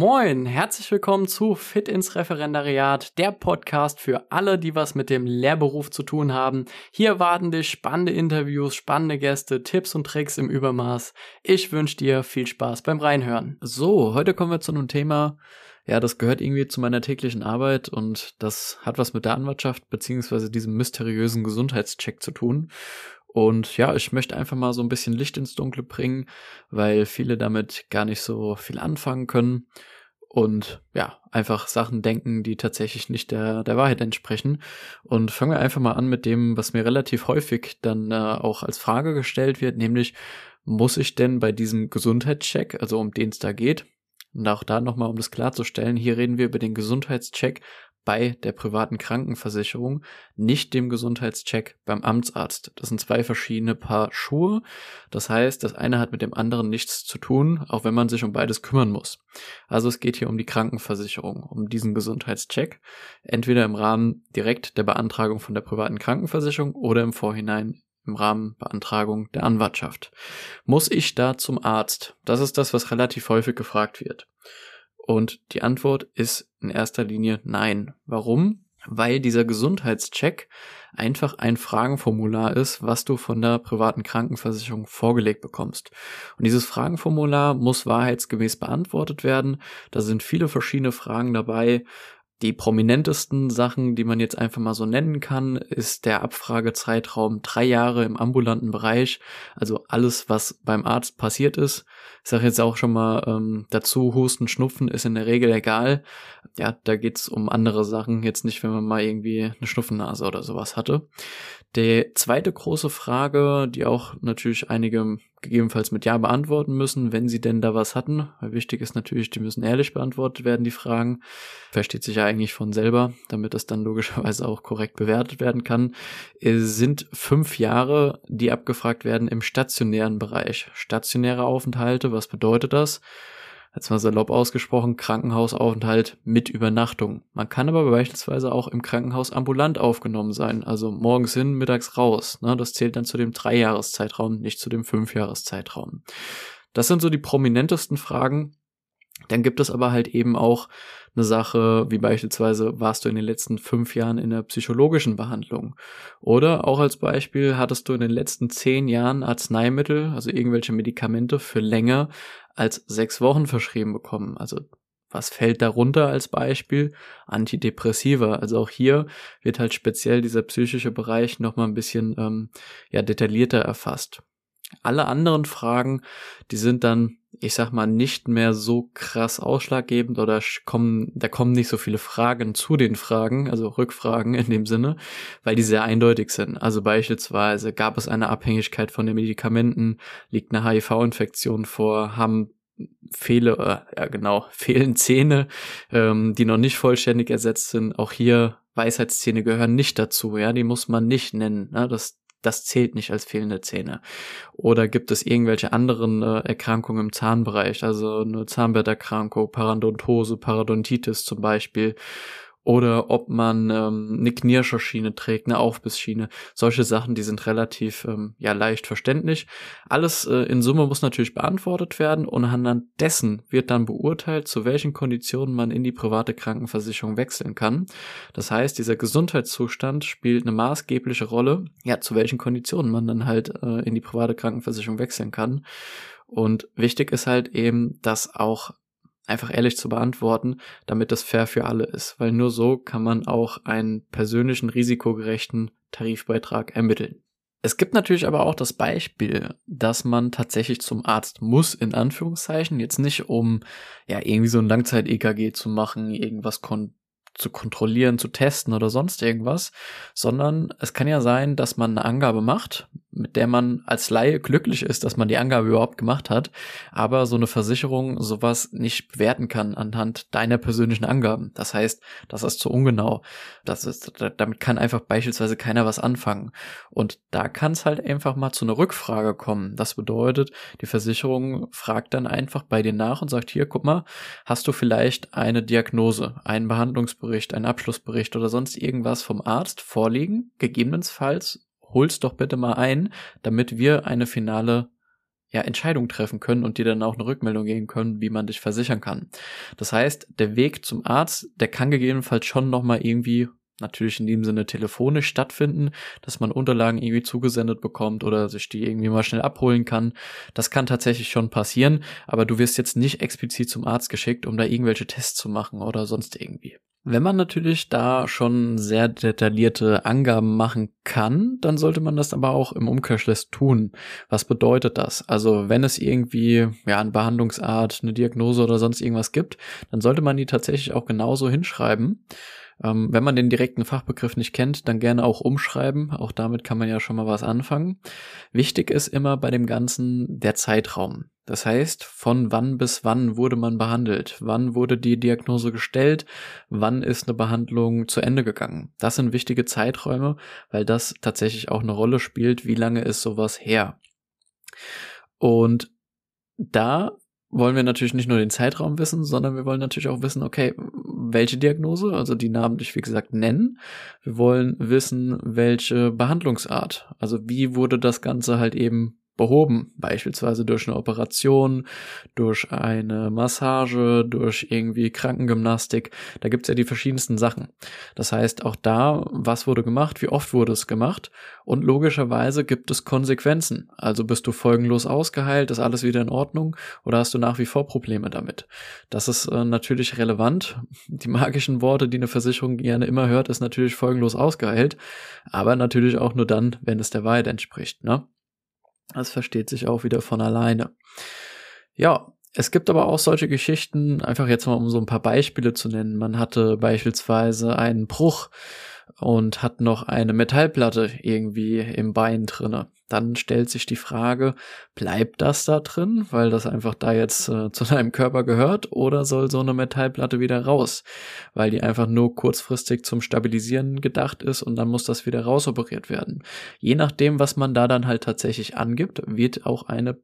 Moin, herzlich willkommen zu Fit ins Referendariat, der Podcast für alle, die was mit dem Lehrberuf zu tun haben. Hier warten dich spannende Interviews, spannende Gäste, Tipps und Tricks im Übermaß. Ich wünsche dir viel Spaß beim Reinhören. So, heute kommen wir zu einem Thema, ja, das gehört irgendwie zu meiner täglichen Arbeit und das hat was mit der Anwartschaft beziehungsweise diesem mysteriösen Gesundheitscheck zu tun. Und ja, ich möchte einfach mal so ein bisschen Licht ins Dunkle bringen, weil viele damit gar nicht so viel anfangen können und ja, einfach Sachen denken, die tatsächlich nicht der, der Wahrheit entsprechen. Und fangen wir einfach mal an mit dem, was mir relativ häufig dann äh, auch als Frage gestellt wird, nämlich, muss ich denn bei diesem Gesundheitscheck, also um den es da geht, und auch da nochmal, um das klarzustellen, hier reden wir über den Gesundheitscheck bei der privaten Krankenversicherung, nicht dem Gesundheitscheck beim Amtsarzt. Das sind zwei verschiedene Paar Schuhe. Das heißt, das eine hat mit dem anderen nichts zu tun, auch wenn man sich um beides kümmern muss. Also es geht hier um die Krankenversicherung, um diesen Gesundheitscheck, entweder im Rahmen direkt der Beantragung von der privaten Krankenversicherung oder im Vorhinein im Rahmen Beantragung der Anwartschaft. Muss ich da zum Arzt? Das ist das, was relativ häufig gefragt wird. Und die Antwort ist in erster Linie nein. Warum? Weil dieser Gesundheitscheck einfach ein Fragenformular ist, was du von der privaten Krankenversicherung vorgelegt bekommst. Und dieses Fragenformular muss wahrheitsgemäß beantwortet werden. Da sind viele verschiedene Fragen dabei. Die prominentesten Sachen, die man jetzt einfach mal so nennen kann, ist der Abfragezeitraum drei Jahre im ambulanten Bereich. Also alles, was beim Arzt passiert ist. Ich sage jetzt auch schon mal ähm, dazu, Husten, Schnupfen ist in der Regel egal. Ja, da geht's um andere Sachen. Jetzt nicht, wenn man mal irgendwie eine Schnupfennase oder sowas hatte. Die zweite große Frage, die auch natürlich einige gegebenenfalls mit Ja beantworten müssen, wenn sie denn da was hatten. Weil wichtig ist natürlich, die müssen ehrlich beantwortet werden, die Fragen. Versteht sich ja eigentlich von selber, damit das dann logischerweise auch korrekt bewertet werden kann. Es sind fünf Jahre, die abgefragt werden im stationären Bereich. Stationäre Aufenthalte, was bedeutet das? Jetzt mal salopp ausgesprochen, Krankenhausaufenthalt mit Übernachtung. Man kann aber beispielsweise auch im Krankenhaus ambulant aufgenommen sein, also morgens hin, mittags raus. Ne? Das zählt dann zu dem Dreijahreszeitraum, nicht zu dem Fünfjahreszeitraum. Das sind so die prominentesten Fragen. Dann gibt es aber halt eben auch eine Sache, wie beispielsweise warst du in den letzten fünf Jahren in der psychologischen Behandlung? Oder auch als Beispiel hattest du in den letzten zehn Jahren Arzneimittel, also irgendwelche Medikamente für länger als sechs Wochen verschrieben bekommen? Also was fällt darunter als Beispiel? Antidepressiva. Also auch hier wird halt speziell dieser psychische Bereich nochmal ein bisschen ähm, ja, detaillierter erfasst. Alle anderen Fragen, die sind dann ich sag mal, nicht mehr so krass ausschlaggebend oder kommen, da kommen nicht so viele Fragen zu den Fragen, also Rückfragen in dem Sinne, weil die sehr eindeutig sind. Also beispielsweise gab es eine Abhängigkeit von den Medikamenten, liegt eine HIV-Infektion vor, haben fehle, äh, ja genau, fehlen Zähne, ähm, die noch nicht vollständig ersetzt sind. Auch hier Weisheitszähne gehören nicht dazu, ja, die muss man nicht nennen. Ne? Das, das zählt nicht als fehlende Zähne. Oder gibt es irgendwelche anderen äh, Erkrankungen im Zahnbereich, also eine Zahnbetterkrankung, Paradontose, Parodontitis zum Beispiel oder ob man ähm, eine Knirscherschiene trägt, eine Aufbissschiene. Solche Sachen, die sind relativ ähm, ja leicht verständlich. Alles äh, in Summe muss natürlich beantwortet werden und anhand dessen wird dann beurteilt, zu welchen Konditionen man in die private Krankenversicherung wechseln kann. Das heißt, dieser Gesundheitszustand spielt eine maßgebliche Rolle, ja, zu welchen Konditionen man dann halt äh, in die private Krankenversicherung wechseln kann. Und wichtig ist halt eben, dass auch einfach ehrlich zu beantworten, damit das fair für alle ist, weil nur so kann man auch einen persönlichen risikogerechten Tarifbeitrag ermitteln. Es gibt natürlich aber auch das Beispiel, dass man tatsächlich zum Arzt muss, in Anführungszeichen, jetzt nicht um ja irgendwie so ein Langzeit-EKG zu machen, irgendwas kon zu kontrollieren, zu testen oder sonst irgendwas, sondern es kann ja sein, dass man eine Angabe macht, mit der man als Laie glücklich ist, dass man die Angabe überhaupt gemacht hat, aber so eine Versicherung sowas nicht bewerten kann anhand deiner persönlichen Angaben. Das heißt, das ist zu ungenau. Das ist, damit kann einfach beispielsweise keiner was anfangen. Und da kann es halt einfach mal zu einer Rückfrage kommen. Das bedeutet, die Versicherung fragt dann einfach bei dir nach und sagt, hier, guck mal, hast du vielleicht eine Diagnose, einen Behandlungsbericht, einen Abschlussbericht oder sonst irgendwas vom Arzt vorliegen? Gegebenenfalls hol's doch bitte mal ein, damit wir eine finale ja, Entscheidungen treffen können und dir dann auch eine Rückmeldung geben können, wie man dich versichern kann. Das heißt, der Weg zum Arzt, der kann gegebenenfalls schon nochmal irgendwie natürlich in dem Sinne telefonisch stattfinden, dass man Unterlagen irgendwie zugesendet bekommt oder sich die irgendwie mal schnell abholen kann. Das kann tatsächlich schon passieren, aber du wirst jetzt nicht explizit zum Arzt geschickt, um da irgendwelche Tests zu machen oder sonst irgendwie. Wenn man natürlich da schon sehr detaillierte Angaben machen kann, dann sollte man das aber auch im Umkehrschluss tun. Was bedeutet das? Also wenn es irgendwie ja eine Behandlungsart, eine Diagnose oder sonst irgendwas gibt, dann sollte man die tatsächlich auch genauso hinschreiben. Ähm, wenn man den direkten Fachbegriff nicht kennt, dann gerne auch umschreiben. Auch damit kann man ja schon mal was anfangen. Wichtig ist immer bei dem Ganzen der Zeitraum. Das heißt, von wann bis wann wurde man behandelt? Wann wurde die Diagnose gestellt? Wann ist eine Behandlung zu Ende gegangen? Das sind wichtige Zeiträume, weil das tatsächlich auch eine Rolle spielt, wie lange ist sowas her. Und da wollen wir natürlich nicht nur den Zeitraum wissen, sondern wir wollen natürlich auch wissen, okay, welche Diagnose, also die namentlich, wie gesagt, nennen. Wir wollen wissen, welche Behandlungsart, also wie wurde das Ganze halt eben behoben, beispielsweise durch eine Operation, durch eine Massage, durch irgendwie Krankengymnastik. Da gibt's ja die verschiedensten Sachen. Das heißt, auch da, was wurde gemacht, wie oft wurde es gemacht und logischerweise gibt es Konsequenzen. Also bist du folgenlos ausgeheilt, ist alles wieder in Ordnung oder hast du nach wie vor Probleme damit? Das ist äh, natürlich relevant. Die magischen Worte, die eine Versicherung gerne immer hört, ist natürlich folgenlos ausgeheilt, aber natürlich auch nur dann, wenn es der Wahrheit entspricht, ne? Das versteht sich auch wieder von alleine. Ja, es gibt aber auch solche Geschichten, einfach jetzt mal um so ein paar Beispiele zu nennen. Man hatte beispielsweise einen Bruch und hat noch eine Metallplatte irgendwie im Bein drinne. Dann stellt sich die Frage, bleibt das da drin, weil das einfach da jetzt äh, zu deinem Körper gehört, oder soll so eine Metallplatte wieder raus, weil die einfach nur kurzfristig zum Stabilisieren gedacht ist und dann muss das wieder rausoperiert werden. Je nachdem, was man da dann halt tatsächlich angibt, wird auch eine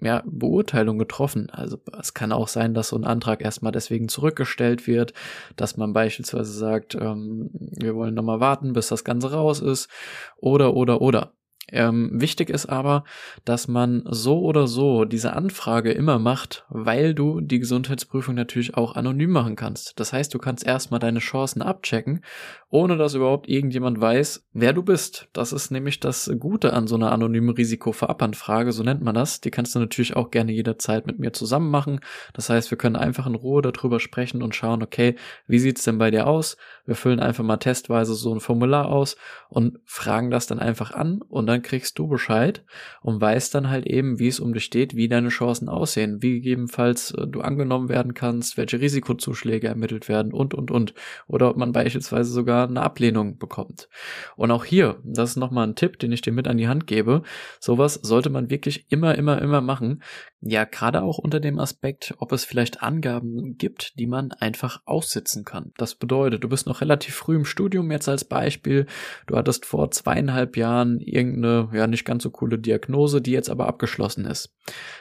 ja, Beurteilung getroffen. Also es kann auch sein, dass so ein Antrag erstmal deswegen zurückgestellt wird, dass man beispielsweise sagt, ähm, wir wollen nochmal warten, bis das Ganze raus ist, oder, oder, oder. Ähm, wichtig ist aber, dass man so oder so diese Anfrage immer macht, weil du die Gesundheitsprüfung natürlich auch anonym machen kannst. Das heißt, du kannst erstmal deine Chancen abchecken, ohne dass überhaupt irgendjemand weiß, wer du bist. Das ist nämlich das Gute an so einer anonymen Risikovorabanfrage, so nennt man das. Die kannst du natürlich auch gerne jederzeit mit mir zusammen machen. Das heißt, wir können einfach in Ruhe darüber sprechen und schauen, okay, wie sieht's denn bei dir aus? Wir füllen einfach mal testweise so ein Formular aus und fragen das dann einfach an und dann kriegst du Bescheid und weißt dann halt eben, wie es um dich steht, wie deine Chancen aussehen, wie gegebenenfalls äh, du angenommen werden kannst, welche Risikozuschläge ermittelt werden und, und, und. Oder ob man beispielsweise sogar eine Ablehnung bekommt. Und auch hier, das ist nochmal ein Tipp, den ich dir mit an die Hand gebe. Sowas sollte man wirklich immer, immer, immer machen. Ja, gerade auch unter dem Aspekt, ob es vielleicht Angaben gibt, die man einfach aussitzen kann. Das bedeutet, du bist noch relativ früh im Studium jetzt als Beispiel. Du hattest vor zweieinhalb Jahren irgendeine, ja, nicht ganz so coole Diagnose, die jetzt aber abgeschlossen ist.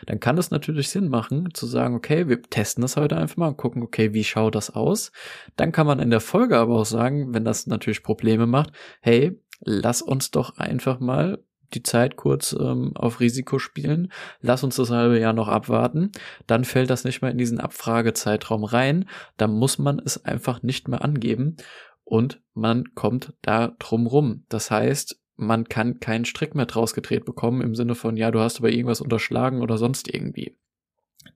Dann kann es natürlich Sinn machen, zu sagen, okay, wir testen das heute einfach mal und gucken, okay, wie schaut das aus? Dann kann man in der Folge aber auch sagen, wenn das natürlich Probleme macht, hey, lass uns doch einfach mal die Zeit kurz ähm, auf Risiko spielen, lass uns das halbe Jahr noch abwarten, dann fällt das nicht mehr in diesen Abfragezeitraum rein, dann muss man es einfach nicht mehr angeben und man kommt da drum rum. Das heißt, man kann keinen Strick mehr draus gedreht bekommen im Sinne von, ja, du hast aber irgendwas unterschlagen oder sonst irgendwie.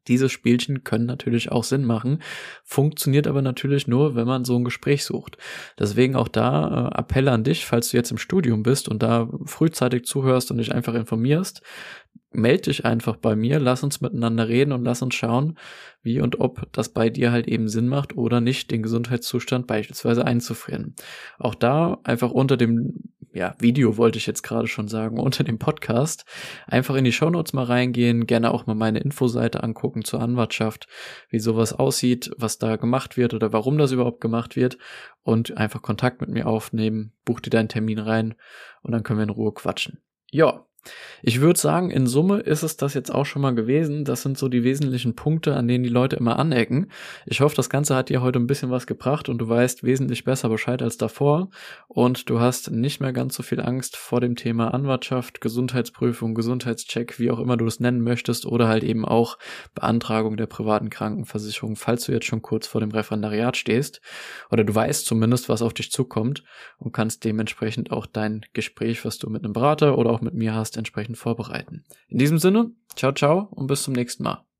Diese Spielchen können natürlich auch Sinn machen, funktioniert aber natürlich nur, wenn man so ein Gespräch sucht. Deswegen auch da äh, Appell an dich, falls du jetzt im Studium bist und da frühzeitig zuhörst und dich einfach informierst, melde dich einfach bei mir, lass uns miteinander reden und lass uns schauen, wie und ob das bei dir halt eben Sinn macht oder nicht, den Gesundheitszustand beispielsweise einzufrieren. Auch da einfach unter dem ja, Video wollte ich jetzt gerade schon sagen, unter dem Podcast. Einfach in die Shownotes mal reingehen, gerne auch mal meine Infoseite angucken zur Anwartschaft, wie sowas aussieht, was da gemacht wird oder warum das überhaupt gemacht wird und einfach Kontakt mit mir aufnehmen, buch dir deinen Termin rein und dann können wir in Ruhe quatschen. Ja, Ich würde sagen, in Summe ist es das jetzt auch schon mal gewesen. Das sind so die wesentlichen Punkte, an denen die Leute immer anecken. Ich hoffe, das Ganze hat dir heute ein bisschen was gebracht und du weißt wesentlich besser Bescheid als davor und du hast nicht mehr ganz so viel Angst vor dem Thema Anwartschaft, Gesundheitsprüfung, Gesundheitscheck, wie auch immer du es nennen möchtest oder halt eben auch Beantragung der privaten Krankenversicherung, falls du jetzt schon kurz vor dem Referendariat stehst oder du weißt zumindest, was auf dich zukommt und kannst dementsprechend auch dein Gespräch, was du mit einem Berater oder auch mit mir hast, entsprechend vorbereiten. In diesem Sinne, ciao, ciao und bis zum nächsten Mal.